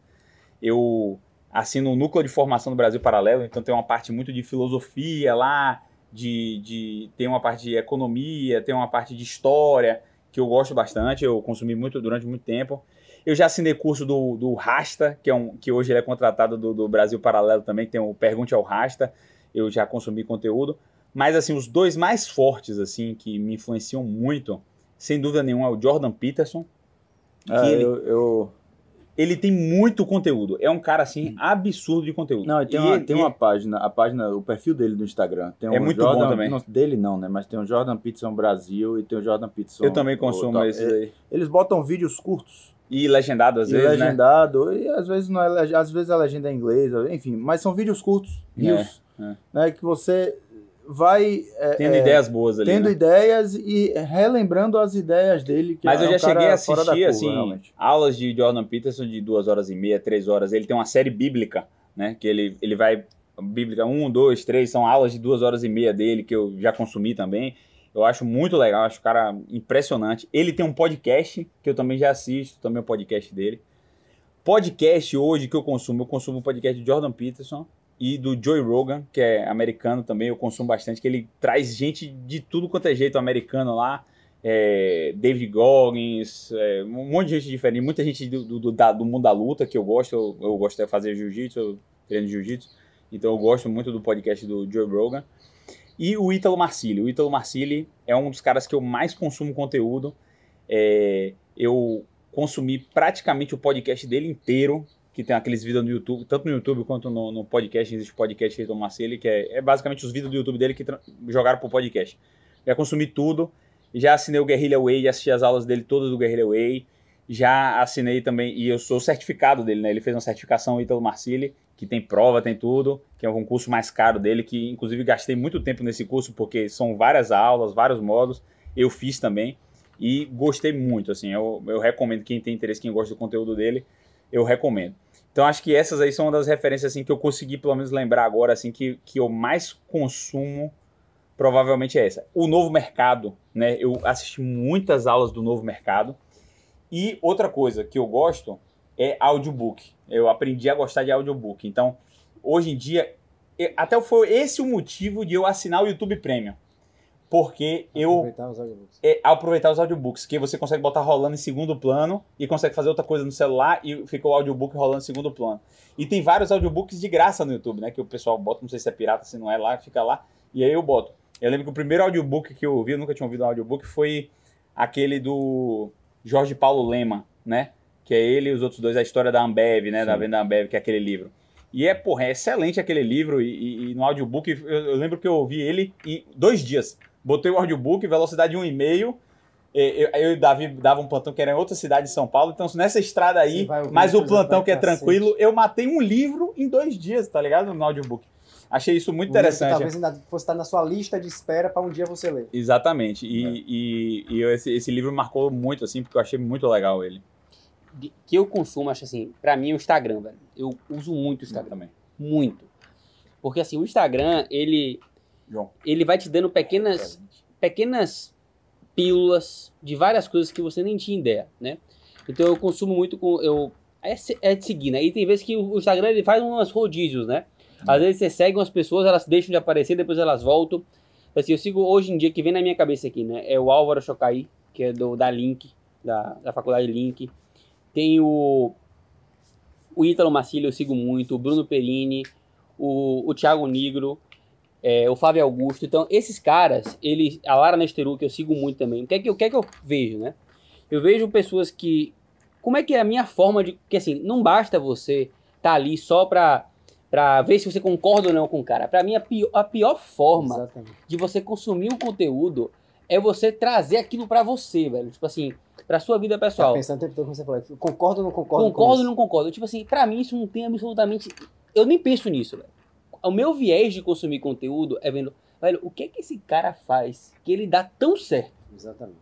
S1: Eu assino o núcleo de formação do Brasil Paralelo, então tem uma parte muito de filosofia lá, de, de tem uma parte de economia, tem uma parte de história, que eu gosto bastante, eu consumi muito durante muito tempo. Eu já assinei curso do, do Rasta, que, é um, que hoje ele é contratado do, do Brasil Paralelo também, que tem o Pergunte ao Rasta, eu já consumi conteúdo. Mas, assim, os dois mais fortes, assim, que me influenciam muito, sem dúvida nenhuma, é o Jordan Peterson.
S2: Ah, ele, eu, eu,
S1: ele tem muito conteúdo. É um cara, assim, absurdo de conteúdo.
S2: Não, tem, uma, ele, tem uma página, a página, o perfil dele no Instagram. Tem
S1: é muito
S2: Jordan,
S1: bom também.
S2: Não, dele não, né? Mas tem o Jordan Peterson Brasil e tem o Jordan Peterson...
S1: Eu também consumo esses aí.
S2: Eles botam vídeos curtos.
S1: E legendado às
S2: e
S1: vezes,
S2: legendado, né? e às vezes não é, às vezes a legenda é em inglês, enfim, mas são vídeos curtos, reels, é, é. né, que você vai.
S1: É, tendo é, ideias boas ali.
S2: Tendo
S1: né?
S2: ideias e relembrando as ideias dele.
S1: Mas
S2: é
S1: eu já
S2: um
S1: cheguei a assistir, curva, assim,
S2: realmente.
S1: aulas de Jordan Peterson de duas horas e meia, três horas. Ele tem uma série bíblica, né? Que ele, ele vai. Bíblica um, dois, três, são aulas de duas horas e meia dele, que eu já consumi também. Eu acho muito legal, acho o cara impressionante. Ele tem um podcast, que eu também já assisto, também o um podcast dele. Podcast hoje que eu consumo, eu consumo o podcast de Jordan Peterson e do Joey Rogan, que é americano também, eu consumo bastante, que ele traz gente de tudo quanto é jeito americano lá. É, David Goggins, é, um monte de gente diferente, muita gente do, do, do mundo da luta que eu gosto, eu, eu gosto de fazer jiu-jitsu, eu treino jiu-jitsu, então eu gosto muito do podcast do Joe Rogan. E o Ítalo Marcilli. O Ítalo Marcilli é um dos caras que eu mais consumo conteúdo. É, eu consumi praticamente o podcast dele inteiro que tem aqueles vídeos no YouTube, tanto no YouTube quanto no, no podcast, existe o podcast que ele Marcelo, que é, é, basicamente os vídeos do YouTube dele que jogaram pro podcast. Já consumi tudo, já assinei o Guerrilla Way, já assisti as aulas dele todas do Guerrilla Way, já assinei também, e eu sou certificado dele, né? Ele fez uma certificação Ítalo Marcilli, que tem prova, tem tudo, que é um curso mais caro dele, que inclusive gastei muito tempo nesse curso, porque são várias aulas, vários modos, eu fiz também, e gostei muito, assim, eu, eu recomendo quem tem interesse, quem gosta do conteúdo dele, eu recomendo. Então acho que essas aí são uma das referências assim que eu consegui pelo menos lembrar agora assim que, que eu mais consumo provavelmente é essa. O novo mercado, né? Eu assisti muitas aulas do novo mercado. E outra coisa que eu gosto é audiobook. Eu aprendi a gostar de audiobook. Então, hoje em dia, até foi esse o motivo de eu assinar o YouTube Premium. Porque eu
S4: Aproveitar os audiobooks.
S1: é, aproveitar os audiobooks, que você consegue botar rolando em segundo plano e consegue fazer outra coisa no celular e fica o audiobook rolando em segundo plano. E tem vários audiobooks de graça no YouTube, né? Que o pessoal bota, não sei se é pirata, se não é lá, fica lá, e aí eu boto. Eu lembro que o primeiro audiobook que eu ouvi, eu nunca tinha ouvido um audiobook, foi aquele do Jorge Paulo Lema, né? Que é ele e os outros dois, a história da Ambev, né? Da
S2: Sim.
S1: venda da Ambev, que é aquele livro. E é, porra, é excelente aquele livro. E, e- e no audiobook, eu, eu lembro que eu ouvi ele em dois dias. Botei o audiobook, velocidade 1,5. e- Eu, eu e o Davi dava um plantão que era em outra cidade de São Paulo. Então, nessa estrada aí, mais o plantão que é tranquilo, eu matei um livro em dois dias, tá ligado? No audiobook. Achei isso muito
S4: Um
S1: interessante.
S4: Talvez ainda fosse estar na sua lista de espera para um dia você ler.
S1: Exatamente. E, e, e eu- esse, esse livro marcou muito, assim, porque eu achei muito legal ele.
S3: De- Que eu consumo, acho assim, pra mim é o Instagram, velho. Eu uso muito o
S1: Eu
S3: Instagram.
S1: também.
S3: Muito. Porque assim, o Instagram, ele,
S1: João.
S3: ele vai te dando pequenas, pequenas pílulas de várias coisas que você nem tinha ideia, né? Então eu consumo muito com. Eu, é, é de seguir, né? E tem vezes que o Instagram ele faz umas rodízios, né? Às vezes você segue umas pessoas, elas deixam de aparecer, depois elas voltam. Assim, eu sigo hoje em dia, que vem na minha cabeça aqui, né? É o Álvaro Chocaí, que é do, da Link, da, da faculdade Link. Tem o, o Ítalo Marcílio, eu sigo muito, o Bruno Perini, o, o Thiago Negro, é, o Flávio Augusto. Então, esses caras, eles, a Lara Nesteru, que eu sigo muito também, o que é que, eu- o que, é que eu vejo, né? Eu vejo pessoas que. Como é que é a minha forma de. Que assim, não basta você estar ali só pra, pra ver se você concorda ou não com o cara. Pra mim, a pior, a pior forma
S4: Exatamente.
S3: de você consumir um conteúdo é você trazer aquilo pra você, velho. Tipo assim, pra sua vida
S4: Tá
S3: pessoal.
S4: pensando o tempo todo como você falou. Concordo ou não concordo?
S3: Concordo ou não concordo? Tipo assim, pra mim isso não tem absolutamente. Eu nem penso nisso, velho. O meu viés de consumir conteúdo é vendo, velho, o que que esse cara faz que ele dá tão certo?
S4: Exatamente.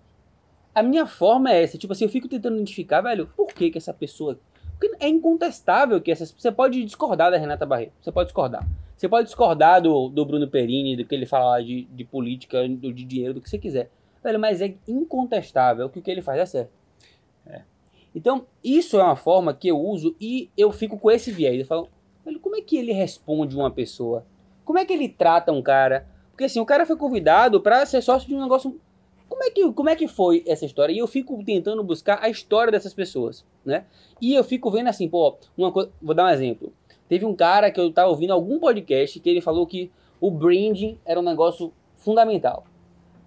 S3: A minha forma é essa, tipo assim, eu fico tentando identificar, velho, por que que essa pessoa. Porque é incontestável que essas. Você pode discordar da Renata Barreto, você pode discordar. Você pode discordar do, do Bruno Perini, do que ele fala lá de, de política, do, de dinheiro, do que você quiser. Velho, mas é incontestável que o que ele faz é certo. Então, isso é uma forma que eu uso e eu fico com esse viés. Eu falo, como é que ele responde uma pessoa? Como é que ele trata um cara? Porque assim, o cara foi convidado pra ser sócio de um negócio. Como é, que, como é que foi essa história? E eu fico tentando buscar a história dessas pessoas, né? E eu fico vendo assim, pô, uma. Vou dar um exemplo. Teve um cara que eu tava ouvindo algum podcast que ele falou que o branding era um negócio fundamental.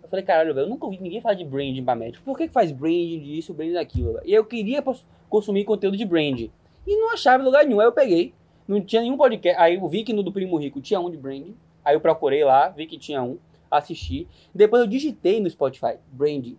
S3: Eu falei, caralho, velho, eu nunca ouvi ninguém falar de branding pra médico. Por que, que faz branding disso, branding daquilo? E eu queria consumir conteúdo de branding. E não achava lugar nenhum. Aí eu peguei, não tinha nenhum podcast. Aí eu vi que no do Primo Rico tinha um de branding. Aí eu procurei lá, vi que tinha um, assisti. Depois eu digitei no Spotify, branding.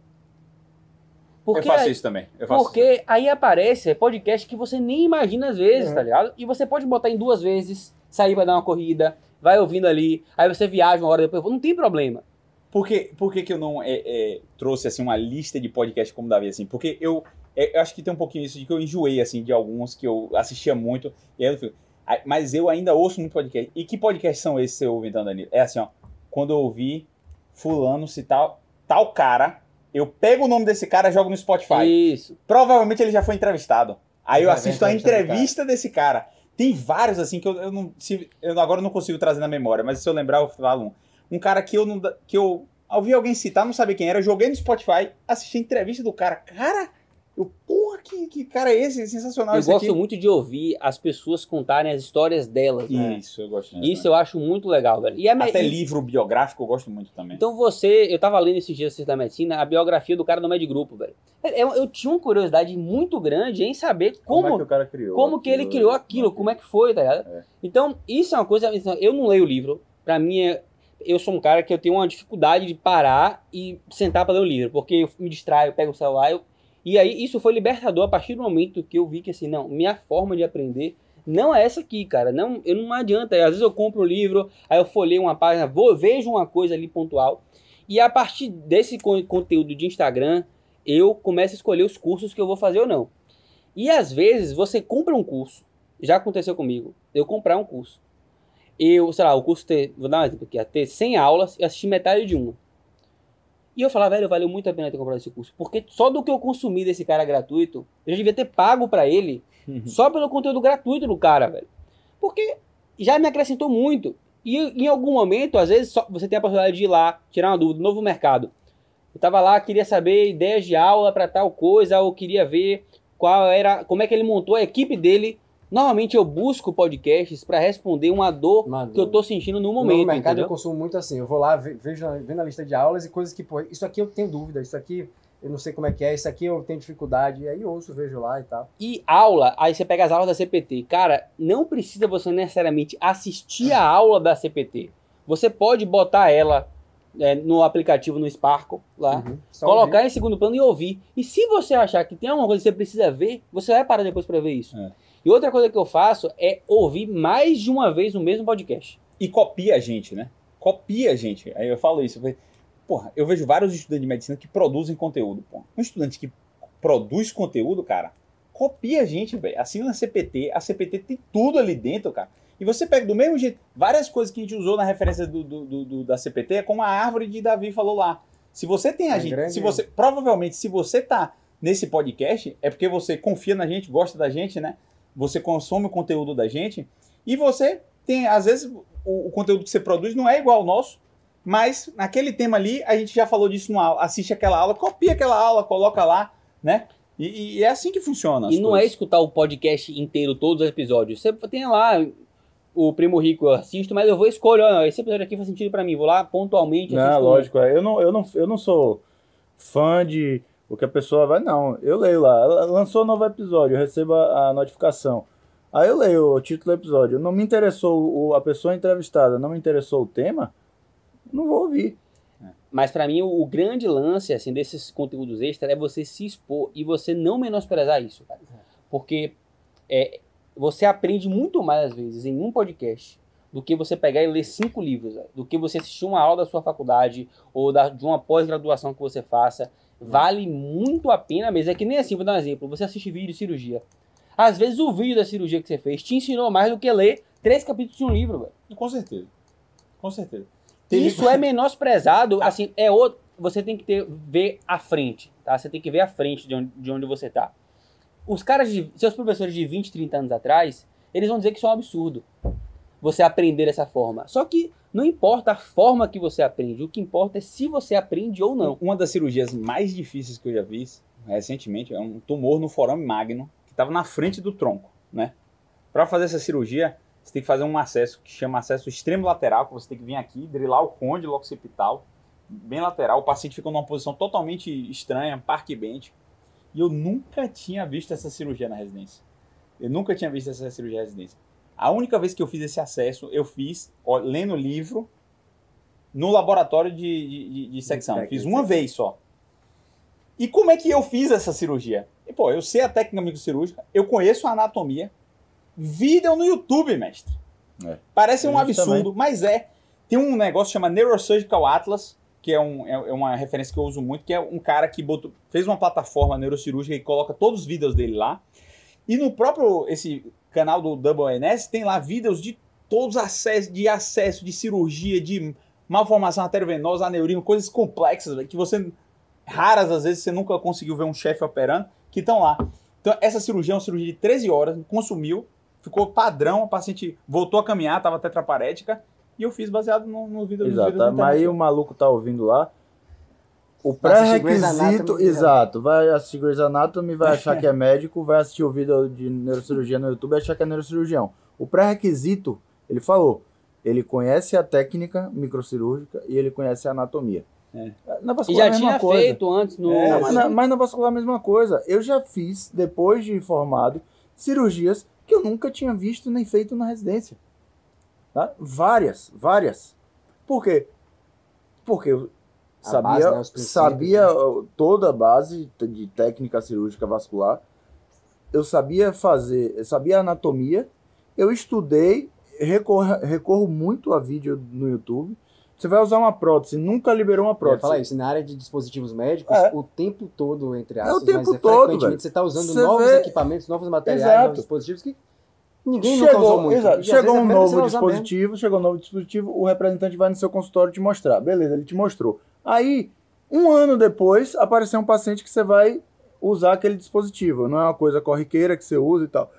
S1: eu faço
S3: aí-
S1: isso também. Eu faço
S3: porque aí aparece podcast que você nem imagina às vezes,
S4: É.
S3: tá ligado? E você pode botar em duas vezes, sair pra dar uma corrida, vai ouvindo ali, aí você viaja uma hora depois, não tem problema.
S1: Por que, por que, que eu não é, é, trouxe assim uma lista de podcasts como Davi assim? Porque eu, é, eu acho que tem um pouquinho isso de que eu enjoei assim de alguns que eu assistia muito e aí eu fico, "Ai, mas eu ainda ouço muito podcast. E que podcasts são esses que você ouve então, Danilo? É assim, ó, quando eu ouvi fulano citar tal cara, eu pego o nome desse cara e jogo no Spotify.
S3: Isso.
S1: Provavelmente ele já foi entrevistado. Aí eu
S4: Já
S1: assisto a entrevista desse cara. Tem vários, assim, que eu, eu não. Se, eu agora não consigo trazer na memória, mas se eu lembrar, eu falo um. Um cara que eu não. que eu ouvi alguém citar, não sabia quem era, eu joguei no Spotify, assisti a entrevista do cara. Cara, eu, porra, que, que cara é esse? Sensacional
S3: Eu
S1: esse
S3: gosto
S1: aqui.
S3: muito de ouvir as pessoas contarem as histórias delas. né?
S1: Isso, eu gosto disso.
S3: Isso eu acho muito legal, velho. E a me-
S1: Até
S3: e-
S1: livro biográfico eu gosto muito também.
S3: Então você, eu tava lendo esses dias da medicina, a biografia do cara do Med Grupo, velho. Eu, eu tinha uma curiosidade muito grande em saber como,
S2: Como, é que o cara criou?
S3: como que ele
S2: aquilo?
S3: criou aquilo, como é que foi, tá ligado?
S2: É.
S3: Então, isso é uma coisa. Eu não leio o livro. Pra mim, é- eu sou um cara que eu tenho uma dificuldade de parar e sentar pra ler o livro, porque eu me distraio, eu pego o celular. eu- e aí, isso foi libertador a partir do momento que eu vi que, assim, não, minha forma de aprender não é essa aqui, cara. Não, eu não adianta. Às vezes eu compro o livro, aí eu folheio uma página, vou, vejo uma coisa ali pontual. E a partir desse con- conteúdo de Instagram, eu começo a escolher os cursos que eu vou fazer ou não. E às vezes você compra um curso, já aconteceu comigo, eu comprar um curso. Eu, sei lá, o curso ter, vou dar um exemplo aqui, ter 100 aulas e assistir metade de uma. E eu falava, velho, valeu muito a pena ter comprado esse curso, porque só do que eu consumi desse cara gratuito, eu já devia ter pago pra ele
S1: Uhum.
S3: só pelo conteúdo gratuito do cara, velho. Porque já me acrescentou muito. E em algum momento, às vezes, só- você tem a possibilidade de ir lá, tirar uma dúvida, novo mercado. Eu tava lá, queria saber ideias de aula para tal coisa, ou queria ver qual era, como é que ele montou a equipe dele. Normalmente eu busco podcasts para responder uma dor que eu tô sentindo no
S4: No
S3: momento,
S4: mercado
S3: entendeu?
S4: eu consumo muito assim. Eu vou lá, ve- vejo a- vendo a lista de aulas e coisas que, pô, isso aqui eu tenho dúvida, isso aqui eu não sei como é que é, isso aqui eu tenho dificuldade. E aí eu ouço, vejo lá e tal.
S3: E aula, aí você pega as aulas da CPT. Cara, não precisa você necessariamente assistir a aula da CPT. Você pode botar ela é, no aplicativo, no Sparkle, lá,
S4: Uhum.
S3: Colocar
S4: ouvir.
S3: em segundo plano e ouvir. E se você achar que tem alguma coisa que você precisa ver, você vai parar depois pra ver isso.
S1: É.
S3: E outra coisa que eu faço é ouvir mais de uma vez o mesmo podcast.
S1: E copia a gente, né? Copia a gente. Aí eu falo isso. Eu falei, porra, eu vejo vários estudantes de medicina que produzem conteúdo. Porra. Um estudante que produz conteúdo, cara, copia a gente, velho. Assina a CPT. A CPT tem tudo ali dentro, cara. E você pega do mesmo jeito. Várias coisas que a gente usou na referência do, do- do- do- da CPT é como a árvore de Davi falou lá. Se você tem a
S4: É
S1: gente.
S4: grande
S1: Se você, provavelmente, se você tá nesse podcast, é porque você confia na gente, gosta da gente, né? Você consome o conteúdo da gente. E você tem, às vezes, o, o conteúdo que você produz não é igual ao nosso, mas naquele tema ali, a gente já falou disso numa aula, assiste aquela aula, copia aquela aula, coloca lá, né? E, e é assim que funciona. as
S3: e não é
S1: coisas.
S3: escutar o podcast inteiro, todos os episódios. Você tem lá o Primo Rico, eu assisto, mas eu vou escolher, ó, esse episódio aqui faz sentido pra mim. Vou lá pontualmente.
S2: Não,
S3: um.
S2: lógico. é. Eu não, eu, não, eu não sou fã de o que a pessoa vai. Não, eu leio lá. Lançou um novo episódio, eu recebo a, a notificação. Aí eu leio o título do episódio. Não me interessou o- a pessoa entrevistada, não me interessou o tema, não vou ouvir.
S3: Mas pra mim o, o grande lance assim desses conteúdos extras é você se expor e você não menosprezar isso, cara. Porque é, você aprende muito mais às vezes em um podcast do que você pegar e ler cinco livros, do que você assistir uma aula da sua faculdade ou da, de uma pós-graduação que você faça. Vale muito a pena mesmo. É que nem assim, vou dar um exemplo. Você assiste vídeo de cirurgia. Às vezes o vídeo da cirurgia que você fez te ensinou mais do que ler três capítulos de um livro, velho.
S1: Com certeza. Com certeza. Teve-
S3: Isso é menosprezado, assim, é outro. Você tem que ter, ver a frente, tá? Você tem que ver a frente de onde, de onde você tá. Os caras, de, seus professores de 20, 30 anos atrás, eles vão dizer que isso é um absurdo. Você aprender dessa forma. Só que não importa a forma que você aprende, o que importa é se você aprende ou não.
S1: Uma das cirurgias mais difíceis que eu já fiz recentemente é um tumor no forame magno que estava na frente do tronco, né? Para fazer essa cirurgia, você tem que fazer um acesso que chama acesso extremo lateral, que você tem que vir aqui, drilar o côndilo occipital, bem lateral. O paciente fica numa posição totalmente estranha, parque bench. E eu nunca tinha visto essa cirurgia na residência. Eu nunca tinha visto essa cirurgia na residência. A única vez que eu fiz esse acesso, eu fiz ó, lendo livro no laboratório de, de, de- de secção.
S4: técnica
S1: fiz
S4: de
S1: uma vez só. E como é que eu fiz essa cirurgia? E, pô, eu sei a técnica microcirúrgica, eu conheço a anatomia. Vídeo no YouTube, mestre.
S2: É.
S1: Parece um
S2: A gente
S1: absurdo, mas é. Tem um negócio que chama Neurosurgical Atlas, que é, um, é é uma referência que eu uso muito, que é um cara que botou, fez uma plataforma neurocirúrgica e coloca todos os vídeos dele lá. E no próprio esse canal do WNS tem lá vídeos de todos os acessos, de acesso, de cirurgia, de malformação arteriovenosa, aneurisma, coisas complexas, velho, que você raras às vezes você nunca conseguiu ver um chefe operando, que estão lá. Então essa cirurgia é uma cirurgia de 13 horas, consumiu, ficou padrão, a paciente voltou a caminhar, estava tetraparética, e eu fiz baseado no, no vídeo
S2: Exato. Mas aí o maluco tá ouvindo lá. O pré-requisito, exato, vai assistir Grey's Anatomy, vai achar que é médico, vai assistir o vídeo de neurocirurgia no YouTube e achar que é neurocirurgião. O pré-requisito, ele falou, ele conhece a técnica microcirúrgica e ele conhece a anatomia.
S1: É.
S2: Na
S3: E
S2: vascular
S3: já
S2: é
S3: tinha
S2: coisa.
S3: feito antes no.
S1: É,
S2: Não, mas, na, mas na vascular é a mesma coisa. Eu já fiz, depois de formado, cirurgias que eu nunca tinha visto nem feito na residência. Tá? Várias, várias. Por quê? Porque eu sabia,
S4: base, né,
S2: sabia uh, toda a base de técnica cirúrgica vascular. Eu sabia fazer, eu sabia anatomia. Eu estudei, recorro, recorro muito a vídeo no YouTube. Você vai usar uma prótese, nunca liberou uma prótese.
S4: falar isso, na área de dispositivos médicos,
S2: É.
S4: o tempo todo, entre
S2: É o
S4: aspas,
S2: tempo
S4: mas é
S2: todo,
S4: frequentemente
S2: velho.
S4: você está usando
S2: Você
S4: novos
S2: vê-
S4: equipamentos, novos materiais,
S2: Exato.
S4: novos dispositivos que ninguém nunca
S2: chegou,
S4: usou muito.
S2: exato, chegou
S4: é
S2: um novo
S4: usar mesmo.
S2: dispositivo, chegou um novo dispositivo, o representante vai no seu consultório te mostrar. Beleza, ele te mostrou. Aí, um ano depois, apareceu um paciente que você vai usar aquele dispositivo. Não é uma coisa corriqueira que você usa e tal.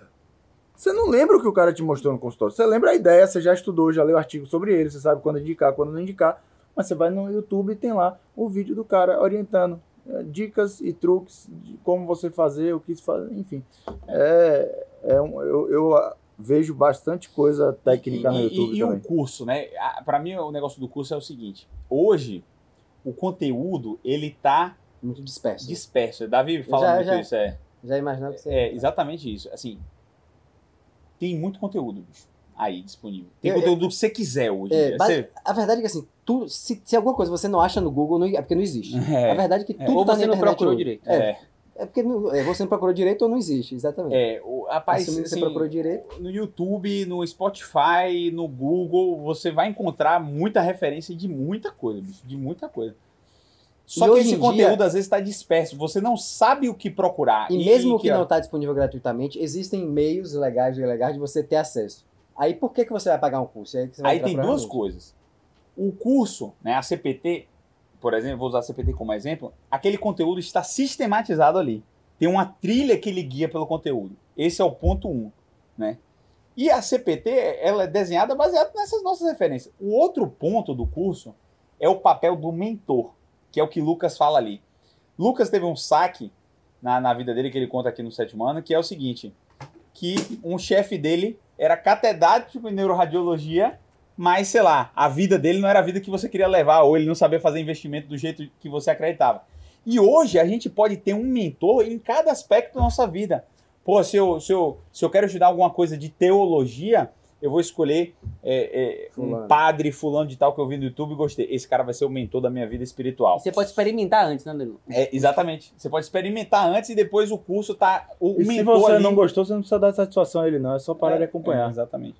S2: Você não lembra o que o cara te mostrou no consultório. Você lembra a ideia, você já estudou, já leu artigo sobre ele, você sabe quando indicar, quando não indicar. Mas você vai no YouTube e tem lá o vídeo do cara orientando. é, dicas e truques de como você fazer, o que se fazer, enfim. É, é um, eu, eu ah, vejo bastante coisa técnica no
S1: E- e-
S2: YouTube
S1: e,
S2: também.
S1: um curso, né? Ah, Pra mim, o negócio do curso é o seguinte: hoje, o conteúdo ele tá
S4: Muito disperso.
S1: disperso. Davi fala
S4: Já-
S1: muito
S4: já-
S1: isso, é.
S4: Já imaginava que você.
S1: É exatamente isso. Assim, tem muito conteúdo, bicho, aí disponível. Tem conteúdo que você quiser hoje.
S4: É,
S1: Você-
S4: A verdade é que assim, tu, se, se alguma coisa você não acha no Google, não, é porque não existe.
S1: É.
S4: A verdade é que
S1: É.
S4: tudo
S3: Ou
S4: tá
S3: você não procurou
S4: hoje.
S3: direito.
S4: É,
S1: É,
S4: porque é, você não procurou direito ou não existe, exatamente.
S1: é, o, rapaz,
S4: Assumindo que
S1: assim,
S4: você procurou direito.
S1: no YouTube, no Spotify, no Google, você vai encontrar muita referência de muita coisa, bicho, de muita coisa. Só
S4: E
S1: que esse conteúdo
S4: dia-
S1: às vezes está disperso, você não sabe o que procurar.
S4: E mesmo que
S1: ó,
S4: não está disponível gratuitamente, existem meios legais e ilegais de você ter acesso. Aí por que, que você vai pagar um curso? Aí, que
S1: Aí tem duas coisas. O curso, né, a CPT, por exemplo, vou usar a CPT como exemplo, aquele conteúdo está sistematizado ali. Tem uma trilha que ele guia pelo conteúdo. Esse é o ponto um, né? E a CPT, ela é desenhada baseada nessas nossas referências. O outro ponto do curso é o papel do mentor, que é o que Lucas fala ali. Lucas teve um saque na, na vida dele, que ele conta aqui no sétimo ano, que é o seguinte, que um chefe dele era catedrático em neuroradiologia, mas, sei lá, a vida dele não era a vida que você queria levar, ou ele não sabia fazer investimento do jeito que você acreditava. E hoje a gente pode ter um mentor em cada aspecto da nossa vida. Pô, se eu, se eu, se eu quero estudar alguma coisa de teologia, eu vou escolher é, é, um padre fulano de tal que eu vi no YouTube e gostei. Esse cara vai ser o mentor da minha vida espiritual.
S3: Você pode experimentar antes, né, Danilo?
S1: É, exatamente. Você pode experimentar antes e depois o curso tá. O
S2: E se
S1: mentor
S2: você
S1: ali-
S2: não gostou, você não precisa dar satisfação a ele, não. É só parar
S1: É,
S2: de acompanhar.
S1: é, exatamente.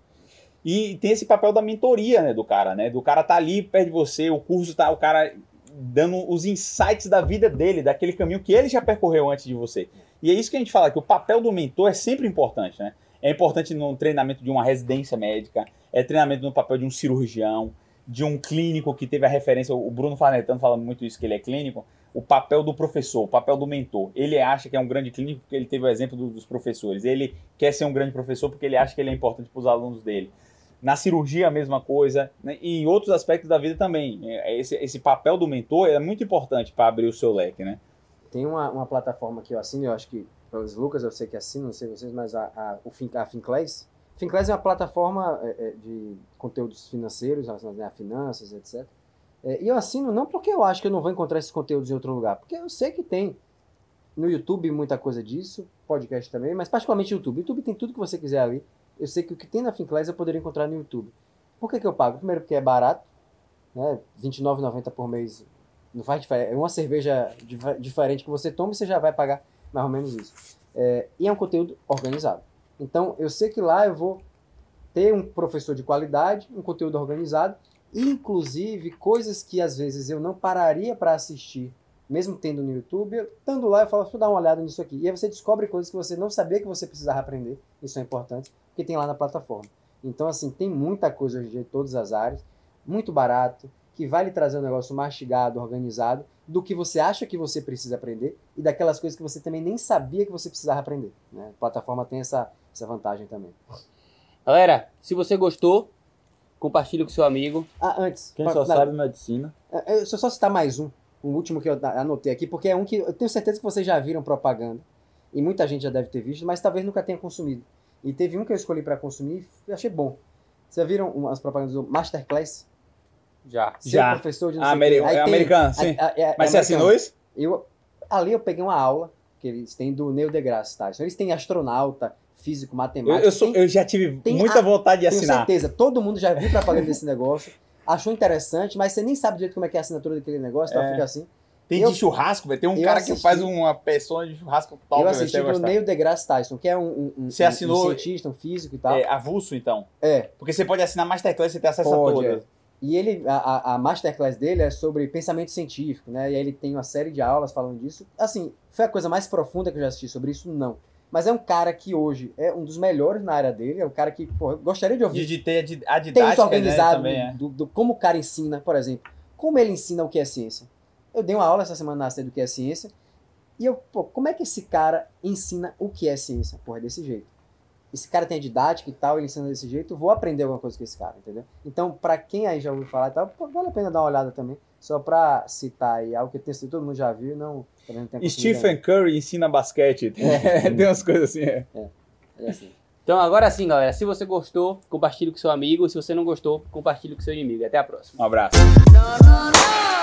S1: E tem esse papel da mentoria, né, do cara, né? Do cara tá ali perto de você, o curso tá o cara dando os insights da vida dele, daquele caminho que ele já percorreu antes de você. E é isso que a gente fala, que o papel do mentor é sempre importante, né? É importante no treinamento de uma residência médica, é treinamento no papel de um cirurgião, de um clínico que teve a referência, o Bruno Farnetano fala muito isso, que ele é clínico, o papel do professor, o papel do mentor. Ele acha que é um grande clínico porque ele teve o exemplo do- dos professores. Ele quer ser um grande professor porque ele acha que ele é importante para os alunos dele. Na cirurgia, a mesma coisa. Né? E em outros aspectos da vida também. É, Esse, esse papel do mentor é muito importante para abrir o seu leque, né?
S4: Tem uma, uma plataforma que eu assino, eu acho que os Lucas eu sei que assino, não sei vocês, mas a, a, o Fin, a Finclass. Finclass é uma plataforma é, é, de conteúdos financeiros, relacionados a finanças, etc. É, e eu assino não porque eu acho que eu não vou encontrar esses conteúdos em outro lugar, porque eu sei que tem no YouTube muita coisa disso, podcast também, mas particularmente YouTube. YouTube tem tudo que você quiser ali. Eu sei que o que tem na Finclass eu poderia encontrar no YouTube. Por que, que eu pago? Primeiro porque é barato, né? R$29,90 por mês não faz diferença. É uma cerveja dif- diferente que você toma e você já vai pagar mais ou menos isso. É, e é um conteúdo organizado. Então, eu sei que lá eu vou ter um professor de qualidade, um conteúdo organizado, inclusive coisas que às vezes eu não pararia para assistir, mesmo tendo no YouTube, eu, estando lá eu falo, deixa eu dar uma olhada nisso aqui. E aí você descobre coisas que você não sabia que você precisava aprender, isso é importante, porque tem lá na plataforma. Então, assim, tem muita coisa hoje em dia em todas as áreas, muito barato, que vai lhe trazer um negócio mastigado, organizado, do que você acha que você precisa aprender e daquelas coisas que você também nem sabia que você precisava aprender. Né? A plataforma tem essa, essa vantagem também.
S3: Galera, se você gostou, compartilhe com seu amigo.
S4: Ah, antes.
S2: Quem
S4: pra-
S2: só sabe medicina.
S4: é, Deixa eu só citar mais um, um último que eu a- anotei aqui, porque é um que eu tenho certeza que vocês já viram propaganda e muita gente já deve ter visto, mas talvez nunca tenha consumido. E teve um que eu escolhi para consumir e achei bom. Vocês já viram umas propagandas do Masterclass?
S3: Já.
S4: Ser
S1: Já.
S4: professor de não sei o
S1: ameri-
S4: Aí
S1: é
S4: tem-
S1: americano, sim.
S4: a- a- é-
S1: Mas
S4: é
S1: você assinou isso?
S4: Eu, ali eu peguei uma aula que eles têm do Neil deGrasse Tyson. Eles têm astronauta, físico,
S1: Eu,
S4: matemático.
S1: eu, sou-
S4: tem-
S1: eu já tive muita
S4: a-
S1: vontade de
S4: tenho
S1: assinar.
S4: certeza, todo mundo já viu propaganda desse negócio, achou interessante, mas você nem sabe direito como é que é a assinatura daquele negócio, então
S1: É.
S4: fica assim.
S1: Tem
S4: Eu-
S1: de churrasco, velho. Tem um cara que
S4: assisti-
S1: faz uma persona de churrasco top,
S4: eu assisti
S1: gostar.
S4: Neil deGrasse Tyson, que é um, um,
S1: Você
S4: um-
S1: assinou-
S4: um cientista, um físico e tal.
S1: É avulso, então.
S4: É,
S1: Porque você pode assinar Masterclass e ter acesso
S4: Pode,
S1: a todas.
S4: E ele, a- a masterclass dele é sobre pensamento científico, né? E aí ele tem uma série de aulas falando disso. Assim, foi a coisa mais profunda que eu já assisti sobre isso? Não. Mas é um cara que hoje é um dos melhores na área dele, é um cara que, pô, gostaria de ouvir.
S1: De, de ter a di- a
S4: tem
S1: didática,
S4: isso organizado
S1: né, também, é.
S4: do, do- como o cara ensina, por exemplo. Como ele ensina o que é ciência. Eu dei uma aula essa semana na série do que é ciência. E eu, pô, como é que esse cara ensina o que é ciência? Porra, é desse jeito. esse cara tem a didática e tal, ele ensina desse jeito, vou aprender alguma coisa com esse cara, entendeu? Então, pra quem aí já ouviu falar e tal, pô, vale a pena dar uma olhada também, só pra citar aí algo que que todo mundo já viu não... também não tem
S1: Stephen Curry ensina basquete. Tem, tem umas coisas assim, é.
S4: É assim.
S3: Então agora sim, galera. Se você gostou, compartilhe com seu amigo. Se você não gostou, compartilhe com seu inimigo. Até a próxima.
S1: Um abraço.
S5: No, no,